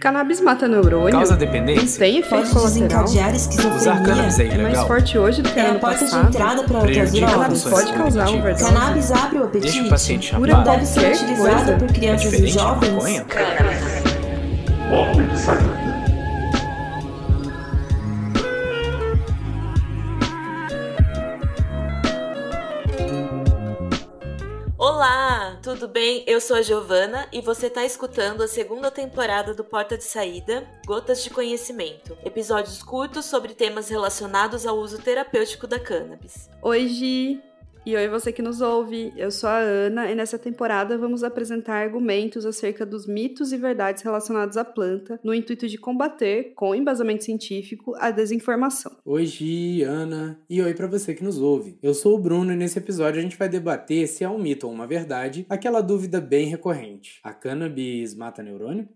Cannabis mata neurônio? Causa dependência? Tem efeito Pode colateral? desencadear esquizofrenia. Usar cannabis é É mais ilegal? forte hoje do que É ano a porta de passado? entrada para outras Cannabis drogas. pode causar overdose? Cannabis abre o apetite. Deixa o paciente Cura Não deve ser coisa. por É crianças e diferente de jovens. maconha? Tudo bem? Eu sou a Giovana e você está escutando a segunda temporada do Porta de Saída, Gotas de Conhecimento. Episódios curtos sobre temas relacionados ao uso terapêutico da cannabis. Oi, Gi! E oi, você que nos ouve. Eu sou a Ana e nessa temporada vamos apresentar argumentos acerca dos mitos e verdades relacionados à planta, no intuito de combater, com embasamento científico, a desinformação. Oi, Gi, Ana, e oi pra você que nos ouve. Eu sou o Bruno e nesse episódio a gente vai debater se é um mito ou uma verdade, aquela dúvida bem recorrente. A cannabis mata neurônio?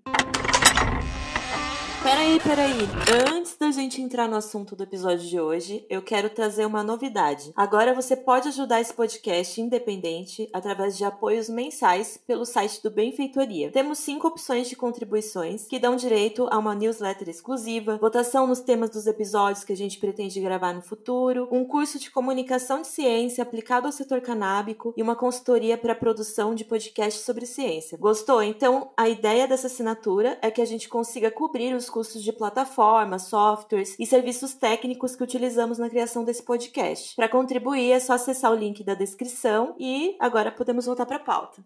Peraí, peraí. Antes da gente entrar no assunto do episódio de hoje, eu quero trazer uma novidade. Agora você pode ajudar esse podcast independente através de apoios mensais pelo site do Benfeitoria. Temos cinco opções de contribuições que dão direito a uma newsletter exclusiva, votação nos temas dos episódios que a gente pretende gravar no futuro, um curso de comunicação de ciência aplicado ao setor canábico e uma consultoria para produção de podcasts sobre ciência. Gostou? Então, a ideia dessa assinatura é que a gente consiga cobrir os custos de plataformas, softwares e serviços técnicos que utilizamos na criação desse podcast. Para contribuir é só acessar o link da descrição e agora podemos voltar para a pauta.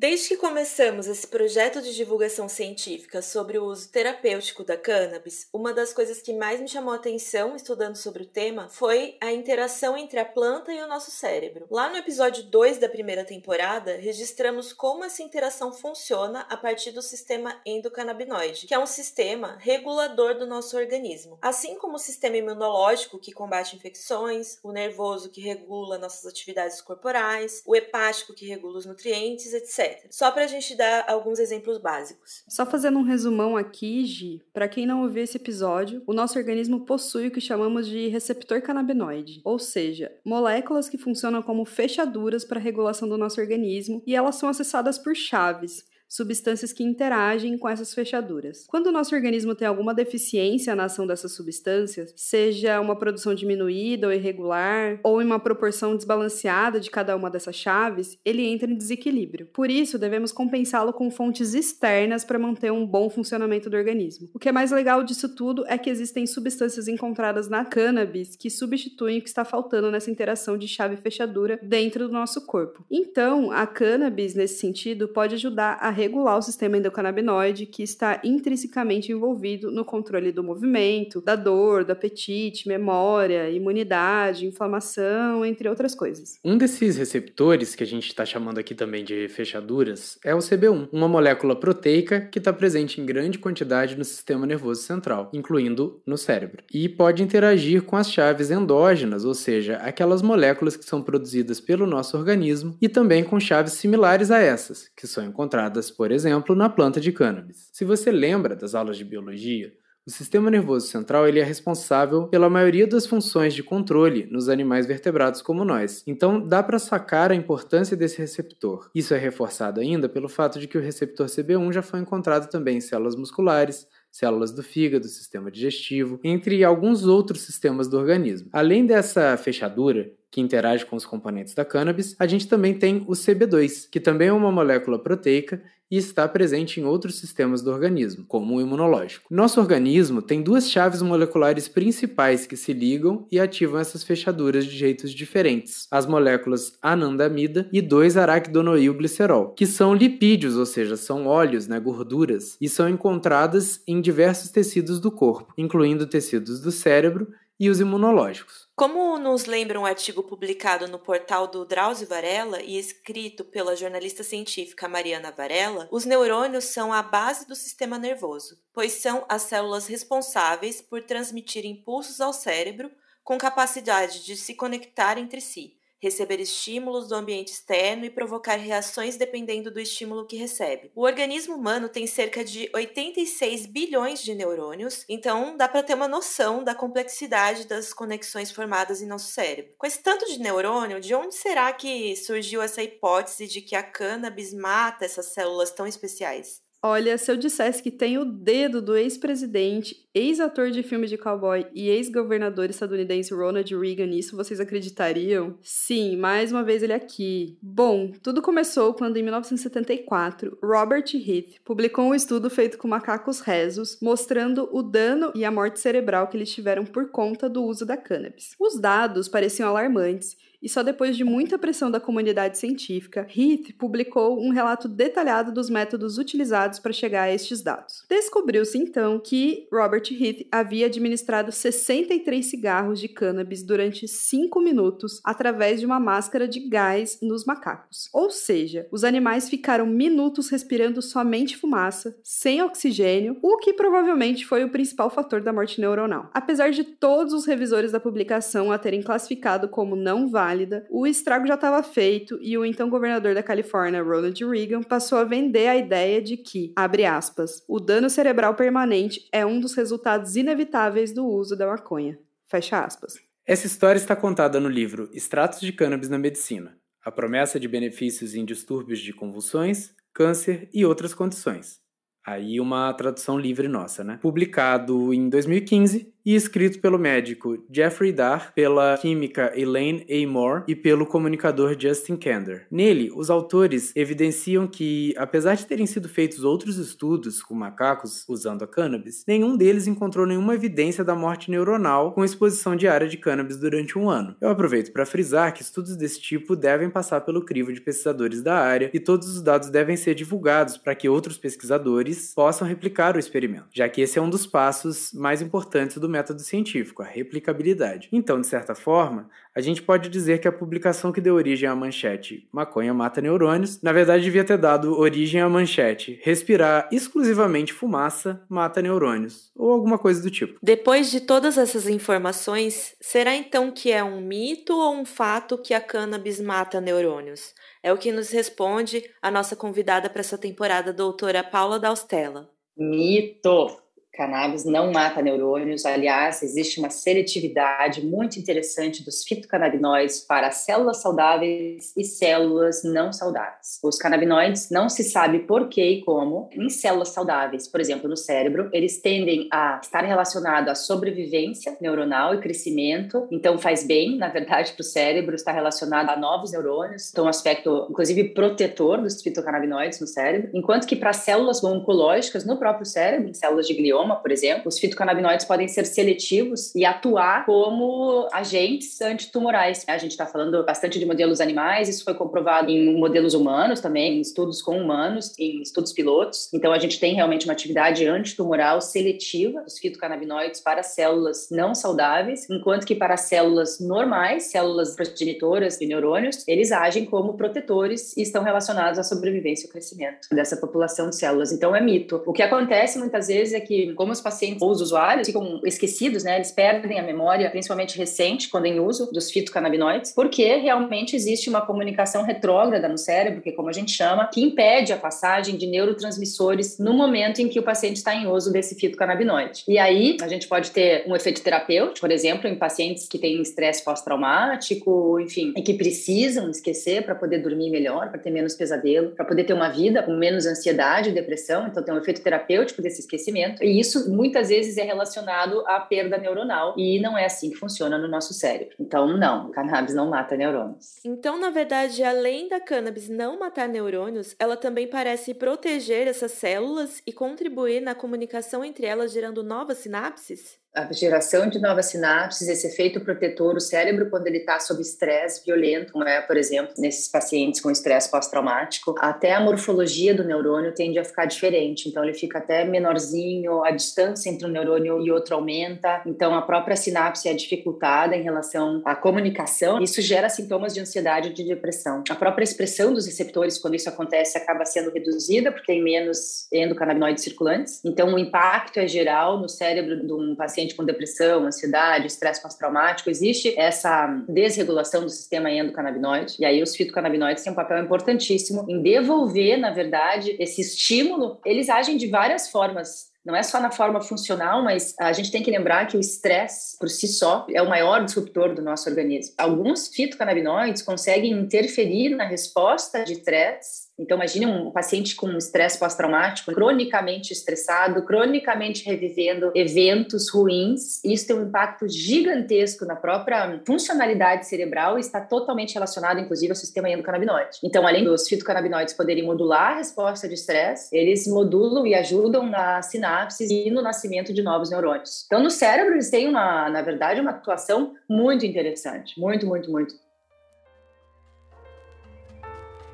Desde que começamos esse projeto de divulgação científica sobre o uso terapêutico da cannabis, uma das coisas que mais me chamou a atenção estudando sobre o tema foi a interação entre a planta e o nosso cérebro. Lá no episódio 2 da primeira temporada, registramos como essa interação funciona a partir do sistema endocannabinoide, que é um sistema regulador do nosso organismo. Assim como o sistema imunológico, que combate infecções, o nervoso, que regula nossas atividades corporais, o hepático, que regula os nutrientes, etc. Só para a gente dar alguns exemplos básicos. Só fazendo um resumão aqui, Gi, para quem não ouviu esse episódio, o nosso organismo possui o que chamamos de receptor canabinoide, ou seja, moléculas que funcionam como fechaduras para a regulação do nosso organismo e elas são acessadas por chaves, substâncias que interagem com essas fechaduras. Quando o nosso organismo tem alguma deficiência na ação dessas substâncias, seja uma produção diminuída ou irregular, ou em uma proporção desbalanceada de cada uma dessas chaves, ele entra em desequilíbrio. Por isso, devemos compensá-lo com fontes externas para manter um bom funcionamento do organismo. O que é mais legal disso tudo é que existem substâncias encontradas na cannabis que substituem o que está faltando nessa interação de chave e fechadura dentro do nosso corpo. Então, a cannabis, nesse sentido, pode ajudar a regular o sistema endocannabinoide que está intrinsecamente envolvido no controle do movimento, da dor, do apetite, memória, imunidade, inflamação, entre outras coisas. Um desses receptores, que a gente está chamando aqui também de fechaduras, é o CB1, uma molécula proteica que está presente em grande quantidade no sistema nervoso central, incluindo no cérebro, e pode interagir com as chaves endógenas, ou seja, aquelas moléculas que são produzidas pelo nosso organismo, e também com chaves similares a essas, que são encontradas, por exemplo, na planta de cannabis. Se você lembra das aulas de biologia, o sistema nervoso central ele é responsável pela maioria das funções de controle nos animais vertebrados como nós. Então dá para sacar a importância desse receptor. Isso é reforçado ainda pelo fato de que o receptor CB1 já foi encontrado também em células musculares, células do fígado, sistema digestivo, entre alguns outros sistemas do organismo. Além dessa fechadura, que interage com os componentes da cannabis, a gente também tem o CB2, que também é uma molécula proteica e está presente em outros sistemas do organismo, como o imunológico. Nosso organismo tem duas chaves moleculares principais que se ligam e ativam essas fechaduras de jeitos diferentes: as moléculas anandamida e 2-araquidonoilglicerol, que são lipídios, ou seja, são óleos, né, gorduras, e são encontradas em diversos tecidos do corpo, incluindo tecidos do cérebro e os imunológicos. Como nos lembra um artigo publicado no portal do Drauzio Varela e escrito pela jornalista científica Mariana Varela, os neurônios são a base do sistema nervoso, pois são as células responsáveis por transmitir impulsos ao cérebro com capacidade de se conectar entre si, receber estímulos do ambiente externo e provocar reações dependendo do estímulo que recebe. O organismo humano tem cerca de 86 bilhões de neurônios, então dá para ter uma noção da complexidade das conexões formadas em nosso cérebro. Com esse tanto de neurônio, de onde será que surgiu essa hipótese de que a cannabis mata essas células tão especiais? Olha, se eu dissesse que tem o dedo do ex-presidente, ex-ator de filme de cowboy e ex-governador estadunidense Ronald Reagan nisso, vocês acreditariam? Sim, mais uma vez ele aqui. Bom, tudo começou quando em 1974, Robert Heath publicou um estudo feito com macacos rezos, mostrando o dano e a morte cerebral que eles tiveram por conta do uso da cannabis. Os dados pareciam alarmantes e só depois de muita pressão da comunidade científica, Heath publicou um relato detalhado dos métodos utilizados para chegar a estes dados. Descobriu-se então que Robert Heath havia administrado 63 cigarros de cannabis durante 5 minutos através de uma máscara de gás nos macacos. Ou seja, os animais ficaram minutos respirando somente fumaça, sem oxigênio, o que provavelmente foi o principal fator da morte neuronal. Apesar de todos os revisores da publicação a terem classificado como não válido válida, o estrago já estava feito e o então governador da Califórnia, Ronald Reagan, passou a vender a ideia de que, abre aspas, o dano cerebral permanente é um dos resultados inevitáveis do uso da maconha. Fecha aspas. Essa história está contada no livro Extratos de Cannabis na Medicina. A promessa de benefícios em distúrbios de convulsões, câncer e outras condições. Aí uma tradução livre nossa, né? Publicado em 2015 e escrito pelo médico Jeffrey Dar, pela química Elaine A. Moore e pelo comunicador Justin Kander. Nele, os autores evidenciam que, apesar de terem sido feitos outros estudos com macacos usando a cannabis, nenhum deles encontrou nenhuma evidência da morte neuronal com exposição diária de cannabis durante um ano. Eu aproveito para frisar que estudos desse tipo devem passar pelo crivo de pesquisadores da área e todos os dados devem ser divulgados para que outros pesquisadores possam replicar o experimento, já que esse é um dos passos mais importantes do método científico, a replicabilidade. Então, de certa forma, a gente pode dizer que a publicação que deu origem à manchete Maconha mata neurônios, na verdade devia ter dado origem à manchete Respirar exclusivamente fumaça mata neurônios, ou alguma coisa do tipo. Depois de todas essas informações, será então que é um mito ou um fato que a cannabis mata neurônios? É o que nos responde a nossa convidada para essa temporada, doutora Paula Daustella. Mito! Cannabis não mata neurônios, aliás, existe uma seletividade muito interessante dos fitocannabinoides para células saudáveis e células não saudáveis. Os canabinoides não se sabe por que e como em células saudáveis, por exemplo, no cérebro, eles tendem a estar relacionados à sobrevivência neuronal e crescimento, então faz bem, na verdade, para o cérebro, está relacionado a novos neurônios, então um aspecto, inclusive, protetor dos fitocannabinoides no cérebro, enquanto que para células oncológicas no próprio cérebro, em células de glioma, por exemplo, os fitocannabinoides podem ser seletivos e atuar como agentes antitumorais. A gente está falando bastante de modelos animais, isso foi comprovado em modelos humanos também, em estudos com humanos, em estudos pilotos. Então, a gente tem realmente uma atividade antitumoral seletiva dos fitocannabinoides para células não saudáveis, enquanto que para células normais, células progenitoras de neurônios, eles agem como protetores e estão relacionados à sobrevivência e ao crescimento dessa população de células. Então, é mito. O que acontece muitas vezes é que como os pacientes ou os usuários ficam esquecidos, né? Eles perdem a memória, principalmente recente, quando em uso dos fitocannabinoides, porque realmente existe uma comunicação retrógrada no cérebro, que é como a gente chama, que impede a passagem de neurotransmissores no momento em que o paciente está em uso desse fitocannabinoide. E aí a gente pode ter um efeito terapêutico, por exemplo, em pacientes que têm estresse pós-traumático, enfim, e que precisam esquecer para poder dormir melhor, para ter menos pesadelo, para poder ter uma vida com menos ansiedade e depressão. Então tem um efeito terapêutico desse esquecimento. E isso isso muitas vezes é relacionado à perda neuronal e não é assim que funciona no nosso cérebro. Então, não, cannabis não mata neurônios. Então, na verdade, além da cannabis não matar neurônios, ela também parece proteger essas células e contribuir na comunicação entre elas, gerando novas sinapses? A geração de novas sinapses, esse efeito protetor, o cérebro, quando ele está sob estresse violento, como é, por exemplo, nesses pacientes com estresse pós-traumático, até a morfologia do neurônio tende a ficar diferente. Então, ele fica até menorzinho, a distância entre um neurônio e outro aumenta. Então, a própria sinapse é dificultada em relação à comunicação. Isso gera sintomas de ansiedade e de depressão. A própria expressão dos receptores, quando isso acontece, acaba sendo reduzida, porque tem menos endocannabinoides circulantes. Então, o impacto é geral no cérebro de um paciente paciente com depressão, ansiedade, estresse pós-traumático, existe essa desregulação do sistema endocannabinoide, e aí os fitocannabinoides têm um papel importantíssimo em devolver, na verdade, esse estímulo. Eles agem de várias formas não é só na forma funcional, mas a gente tem que lembrar que o estresse, por si só, é o maior disruptor do nosso organismo. Alguns fitocannabinoides conseguem interferir na resposta de estresse então, imagine um paciente com estresse pós-traumático, cronicamente estressado, cronicamente revivendo eventos ruins. Isso tem um impacto gigantesco na própria funcionalidade cerebral e está totalmente relacionado, inclusive, ao sistema endocannabinoide. Então, além dos fitocannabinoides poderem modular a resposta de estresse, eles modulam e ajudam na sinapses e no nascimento de novos neurônios. Então, no cérebro, eles têm, uma, na verdade, uma atuação muito interessante. Muito, muito, muito.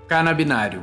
Canabinário.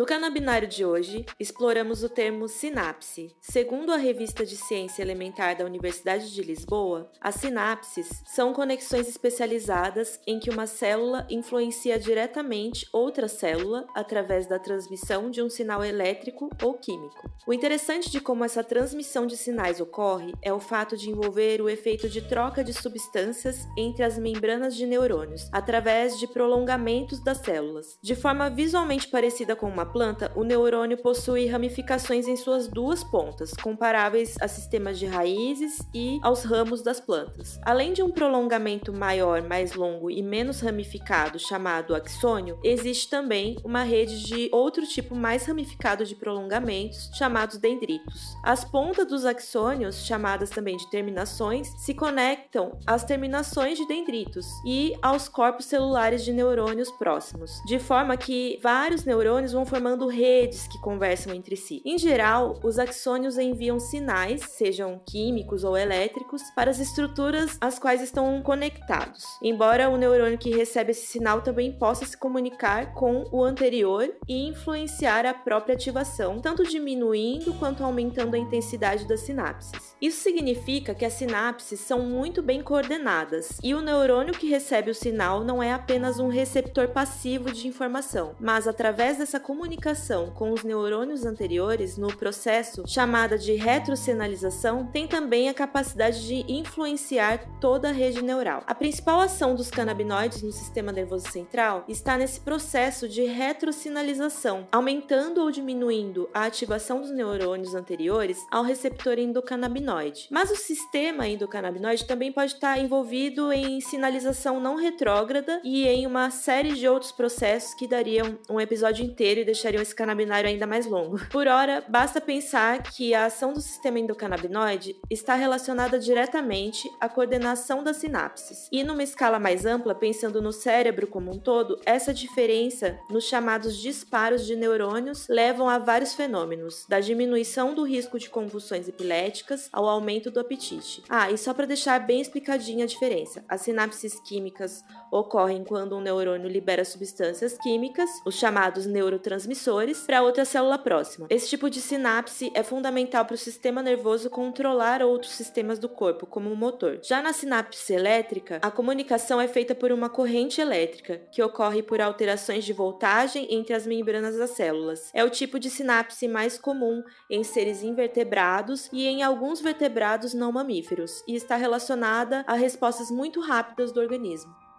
No canabinário de hoje, exploramos o termo sinapse. Segundo a revista de ciência elementar da Universidade de Lisboa, as sinapses são conexões especializadas em que uma célula influencia diretamente outra célula através da transmissão de um sinal elétrico ou químico. O interessante de como essa transmissão de sinais ocorre é o fato de envolver o efeito de troca de substâncias entre as membranas de neurônios, através de prolongamentos das células. De forma visualmente parecida com uma planta, o neurônio possui ramificações em suas duas pontas, comparáveis a sistemas de raízes e aos ramos das plantas. Além de um prolongamento maior, mais longo e menos ramificado, chamado axônio, existe também uma rede de outro tipo mais ramificado de prolongamentos, chamados dendritos. As pontas dos axônios, chamadas também de terminações, se conectam às terminações de dendritos e aos corpos celulares de neurônios próximos, de forma que vários neurônios vão formando redes que conversam entre si. Em geral, os axônios enviam sinais, sejam químicos ou elétricos, para as estruturas às quais estão conectados. Embora o neurônio que recebe esse sinal também possa se comunicar com o anterior e influenciar a própria ativação, tanto diminuindo quanto aumentando a intensidade das sinapses. Isso significa que as sinapses são muito bem coordenadas e o neurônio que recebe o sinal não é apenas um receptor passivo de informação, mas através dessa comunicação comunicação com os neurônios anteriores no processo chamada de retrocenalização tem também a capacidade de influenciar toda a rede neural. A principal ação dos canabinoides no sistema nervoso central está nesse processo de retrocinalização, aumentando ou diminuindo a ativação dos neurônios anteriores ao receptor endocannabinoide. Mas o sistema endocannabinoide também pode estar envolvido em sinalização não retrógrada e em uma série de outros processos que dariam um episódio inteiro deixariam esse canabinário ainda mais longo. Por ora, basta pensar que a ação do sistema endocannabinoide está relacionada diretamente à coordenação das sinapses. E numa escala mais ampla, pensando no cérebro como um todo, essa diferença nos chamados disparos de neurônios levam a vários fenômenos, da diminuição do risco de convulsões epiléticas ao aumento do apetite. Ah, e só para deixar bem explicadinha a diferença, as sinapses químicas ocorrem quando um neurônio libera substâncias químicas, os chamados neurotransmissores neurotransmissores para outra célula próxima. Esse tipo de sinapse é fundamental para o sistema nervoso controlar outros sistemas do corpo, como o motor. Já na sinapse elétrica, a comunicação é feita por uma corrente elétrica, que ocorre por alterações de voltagem entre as membranas das células. É o tipo de sinapse mais comum em seres invertebrados e em alguns vertebrados não mamíferos, e está relacionada a respostas muito rápidas do organismo.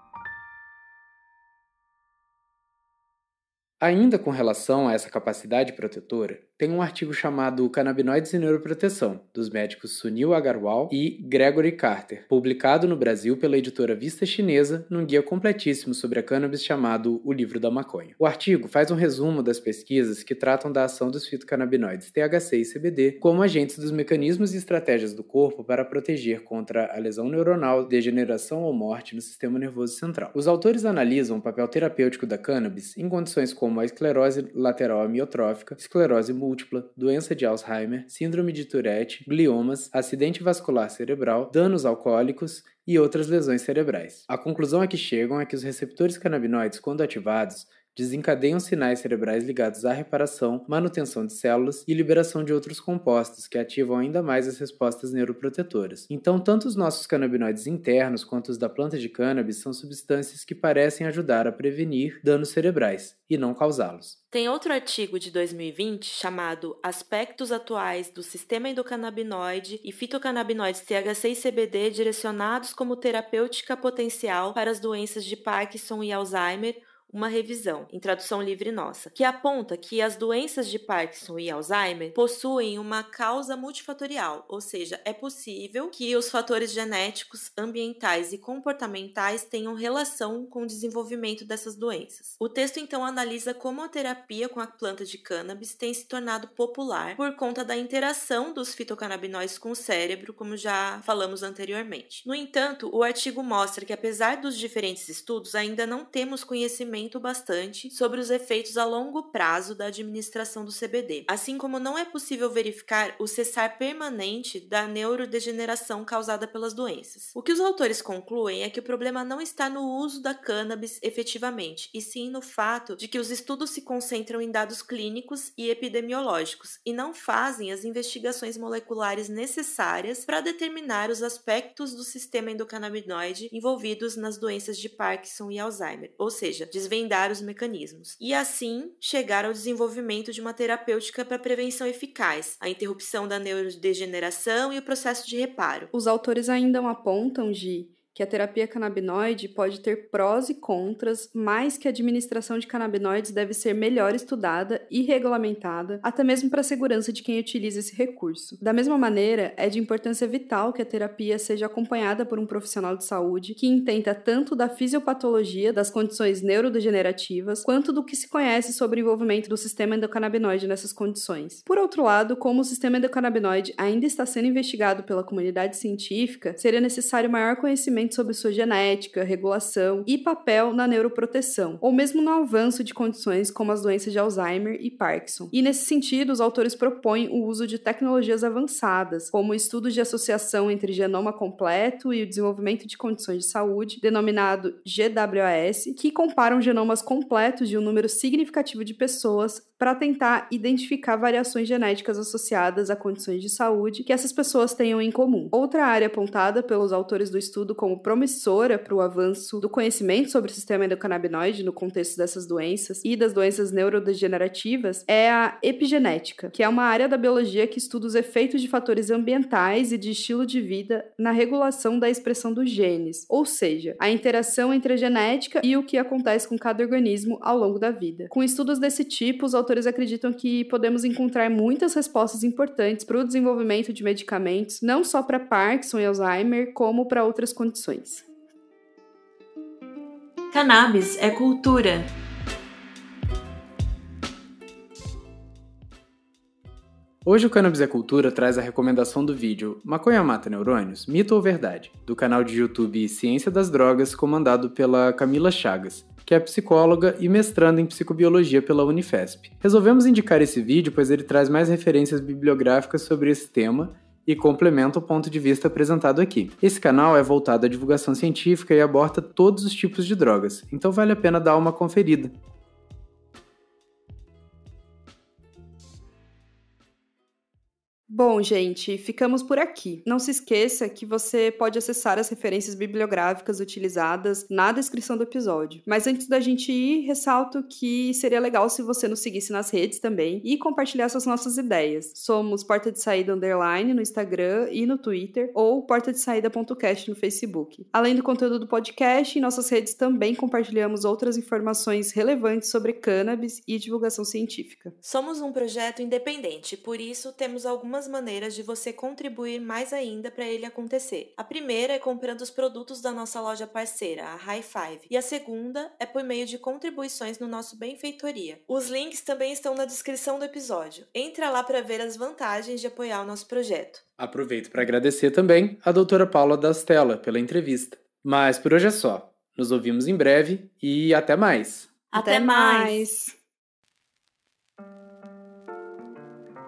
Ainda com relação a essa capacidade protetora, tem um artigo chamado Canabinoides e Neuroproteção, dos médicos Sunil Agarwal e Gregory Carter, publicado no Brasil pela editora Vista Chinesa, num guia completíssimo sobre a cannabis chamado O Livro da Maconha. O artigo faz um resumo das pesquisas que tratam da ação dos fitocannabinoides THC e CBD como agentes dos mecanismos e estratégias do corpo para proteger contra a lesão neuronal, degeneração ou morte no sistema nervoso central. Os autores analisam o papel terapêutico da cannabis em condições como a esclerose lateral amiotrófica, esclerose múltipla, múltipla, doença de Alzheimer, síndrome de Tourette, gliomas, acidente vascular cerebral, danos alcoólicos e outras lesões cerebrais. A conclusão a que chegam é que os receptores canabinoides, quando ativados, desencadeiam sinais cerebrais ligados à reparação, manutenção de células e liberação de outros compostos que ativam ainda mais as respostas neuroprotetoras. Então, tanto os nossos canabinoides internos quanto os da planta de cannabis são substâncias que parecem ajudar a prevenir danos cerebrais e não causá-los. Tem outro artigo de 2020 chamado Aspectos Atuais do Sistema Endocannabinoide e Fitocannabinoides THC e CBD direcionados como terapêutica potencial para as doenças de Parkinson e Alzheimer, uma revisão, em tradução livre nossa, que aponta que as doenças de Parkinson e Alzheimer possuem uma causa multifatorial, ou seja, é possível que os fatores genéticos, ambientais e comportamentais tenham relação com o desenvolvimento dessas doenças. O texto então analisa como a terapia com a planta de cannabis tem se tornado popular por conta da interação dos fitocannabinoides com o cérebro, como já falamos anteriormente. No entanto, o artigo mostra que apesar dos diferentes estudos, ainda não temos conhecimento conhecimento bastante sobre os efeitos a longo prazo da administração do CBD, assim como não é possível verificar o cessar permanente da neurodegeneração causada pelas doenças. O que os autores concluem é que o problema não está no uso da cannabis efetivamente, e sim no fato de que os estudos se concentram em dados clínicos e epidemiológicos e não fazem as investigações moleculares necessárias para determinar os aspectos do sistema endocannabinoide envolvidos nas doenças de Parkinson e Alzheimer, ou seja, desvendar os mecanismos e assim chegar ao desenvolvimento de uma terapêutica para prevenção eficaz, a interrupção da neurodegeneração e o processo de reparo. Os autores ainda apontam de que a terapia canabinoide pode ter prós e contras, mas que a administração de canabinoides deve ser melhor estudada e regulamentada, até mesmo para a segurança de quem utiliza esse recurso. Da mesma maneira, é de importância vital que a terapia seja acompanhada por um profissional de saúde que entenda tanto da fisiopatologia das condições neurodegenerativas, quanto do que se conhece sobre o envolvimento do sistema endocannabinoide nessas condições. Por outro lado, como o sistema endocannabinoide ainda está sendo investigado pela comunidade científica, seria necessário maior conhecimento conhecimento sobre sua genética, regulação e papel na neuroproteção, ou mesmo no avanço de condições como as doenças de Alzheimer e Parkinson. E nesse sentido, os autores propõem o uso de tecnologias avançadas, como estudos de associação entre genoma completo e o desenvolvimento de condições de saúde, denominado GWAS, que comparam genomas completos de um número significativo de pessoas para tentar identificar variações genéticas associadas a condições de saúde que essas pessoas tenham em comum. Outra área apontada pelos autores do estudo como promissora para o avanço do conhecimento sobre o sistema endocannabinoide no contexto dessas doenças e das doenças neurodegenerativas é a epigenética, que é uma área da biologia que estuda os efeitos de fatores ambientais e de estilo de vida na regulação da expressão dos genes, ou seja, a interação entre a genética e o que acontece com cada organismo ao longo da vida. Com estudos desse tipo, os autores acreditam que podemos encontrar muitas respostas importantes para o desenvolvimento de medicamentos, não só para Parkinson e Alzheimer, como para outras condições. Cannabis é cultura. Hoje o Cannabis é Cultura traz a recomendação do vídeo Maconha Mata Neurônios? Mito ou Verdade? do canal de YouTube Ciência das Drogas, comandado pela Camila Chagas que é psicóloga e mestranda em psicobiologia pela Unifesp. Resolvemos indicar esse vídeo pois ele traz mais referências bibliográficas sobre esse tema e complementa o ponto de vista apresentado aqui. Esse canal é voltado à divulgação científica e aborda todos os tipos de drogas, então vale a pena dar uma conferida. Bom, gente, ficamos por aqui. Não se esqueça que você pode acessar as referências bibliográficas utilizadas na descrição do episódio. Mas antes da gente ir, ressalto que seria legal se você nos seguisse nas redes também e compartilhasse as nossas ideias. Somos Porta de Saída Underline no Instagram e no Twitter ou Porta de Saída.cast no Facebook. Além do conteúdo do podcast, em nossas redes também compartilhamos outras informações relevantes sobre cannabis e divulgação científica. Somos um projeto independente, por isso temos algumas algumas maneiras de você contribuir mais ainda para ele acontecer. A primeira é comprando os produtos da nossa loja parceira, a High Five, e a segunda é por meio de contribuições no nosso Benfeitoria. Os links também estão na descrição do episódio. Entra lá para ver as vantagens de apoiar o nosso projeto. Aproveito para agradecer também a doutora Paula Dastella pela entrevista. Mas por hoje é só. Nos ouvimos em breve e até mais. Até, mais.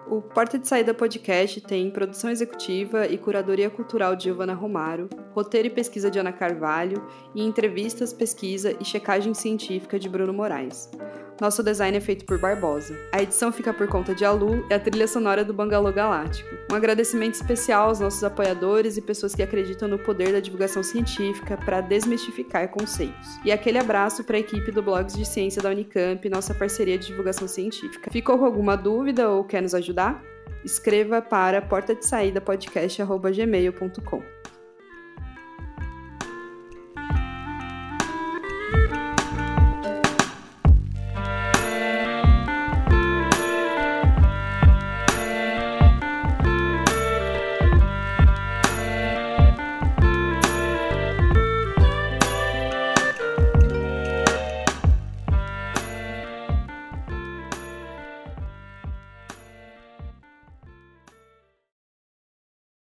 O Porta de Saída Podcast tem produção executiva e curadoria cultural de Giovana Romaro, roteiro e pesquisa de Ana Carvalho e entrevistas, pesquisa e checagem científica de Bruno Moraes. Nosso design é feito por Barbosa. A edição fica por conta de Alu e a trilha sonora do Bangalô Galáctico. Um agradecimento especial aos nossos apoiadores e pessoas que acreditam no poder da divulgação científica para desmistificar conceitos. E aquele abraço para a equipe do Blogs de Ciência da Unicamp, nossa parceria de divulgação científica. Ficou com alguma dúvida ou quer nos ajudar? Escreva para porta de saída podcast@gmail.com.